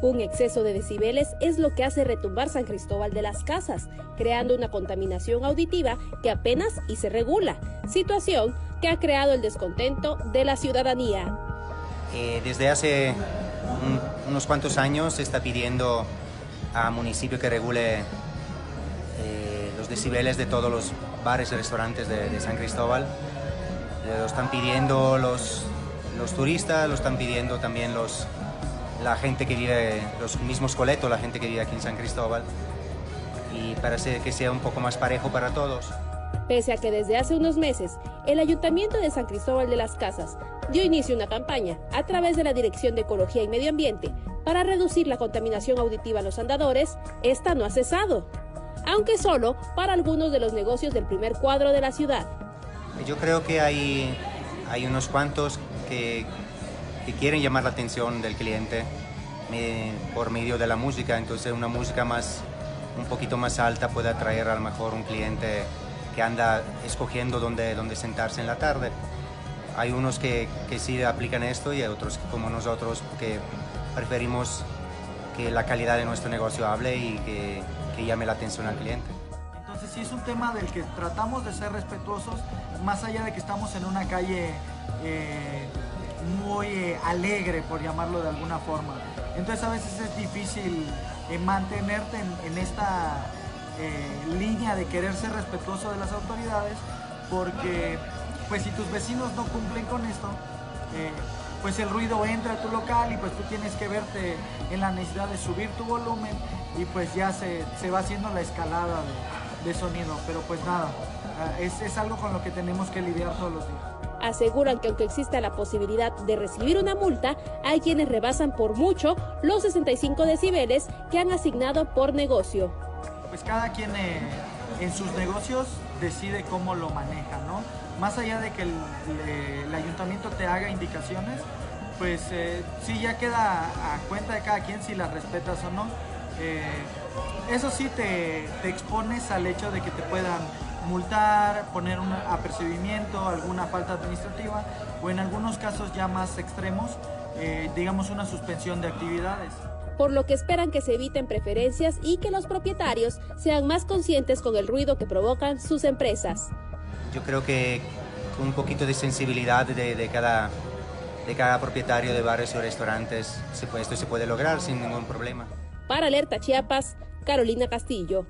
Un exceso de decibeles es lo que hace retumbar San Cristóbal de las Casas, creando una contaminación auditiva que apenas y se regula, situación que ha creado el descontento de la ciudadanía. Eh, desde hace unos cuantos años se está pidiendo al municipio que regule eh, los decibeles de todos los bares y restaurantes de, San Cristóbal. lo están pidiendo los, los turistas, lo están pidiendo también los, la gente que vive, los mismos coletos, la gente que vive aquí en San Cristóbal. Y parece que sea un poco más parejo para todos. Pese a que desde hace unos meses el Ayuntamiento de San Cristóbal de las Casas dio inicio a una campaña a través de la Dirección de Ecología y Medio Ambiente para reducir la contaminación auditiva en los andadores, esta no ha cesado, aunque solo para algunos de los negocios del primer cuadro de la ciudad. Yo creo que hay, hay unos cuantos que, que quieren llamar la atención del cliente por medio de la música, entonces una música más un poquito más alta puede atraer a lo mejor un cliente que anda escogiendo dónde, dónde sentarse en la tarde. Hay unos que, que sí aplican esto y hay otros como nosotros que preferimos que la calidad de nuestro negocio hable y que, que llame la atención al cliente. Entonces sí es un tema del que tratamos de ser respetuosos, más allá de que estamos en una calle eh, muy eh, alegre, por llamarlo de alguna forma. Entonces a veces es difícil eh, mantenerte en, esta línea de querer ser respetuoso de las autoridades, porque pues si tus vecinos no cumplen con esto, pues el ruido entra a tu local y pues tú tienes que verte en la necesidad de subir tu volumen y pues ya se, va haciendo la escalada de, sonido. Pero pues nada, ah, es, es algo con lo que tenemos que lidiar todos los días. Aseguran que aunque exista la posibilidad de recibir una multa, hay quienes rebasan por mucho los 65 decibeles que han asignado por negocio. Pues cada quien eh, en sus negocios decide cómo lo maneja, ¿no? Más allá de que el, ayuntamiento te haga indicaciones, pues eh, sí ya queda a cuenta de cada quien si las respetas o no. Eh, eso sí te, expones al hecho de que te puedan multar, poner un apercibimiento, alguna falta administrativa o en algunos casos ya más extremos, eh, digamos una suspensión de actividades por lo que esperan que se eviten preferencias y que los propietarios sean más conscientes con el ruido que provocan sus empresas. Yo creo que con un poquito de sensibilidad de, cada, de cada propietario de bares o restaurantes, esto se puede lograr sin ningún problema. Para Alerta Chiapas, Carolina Castillo.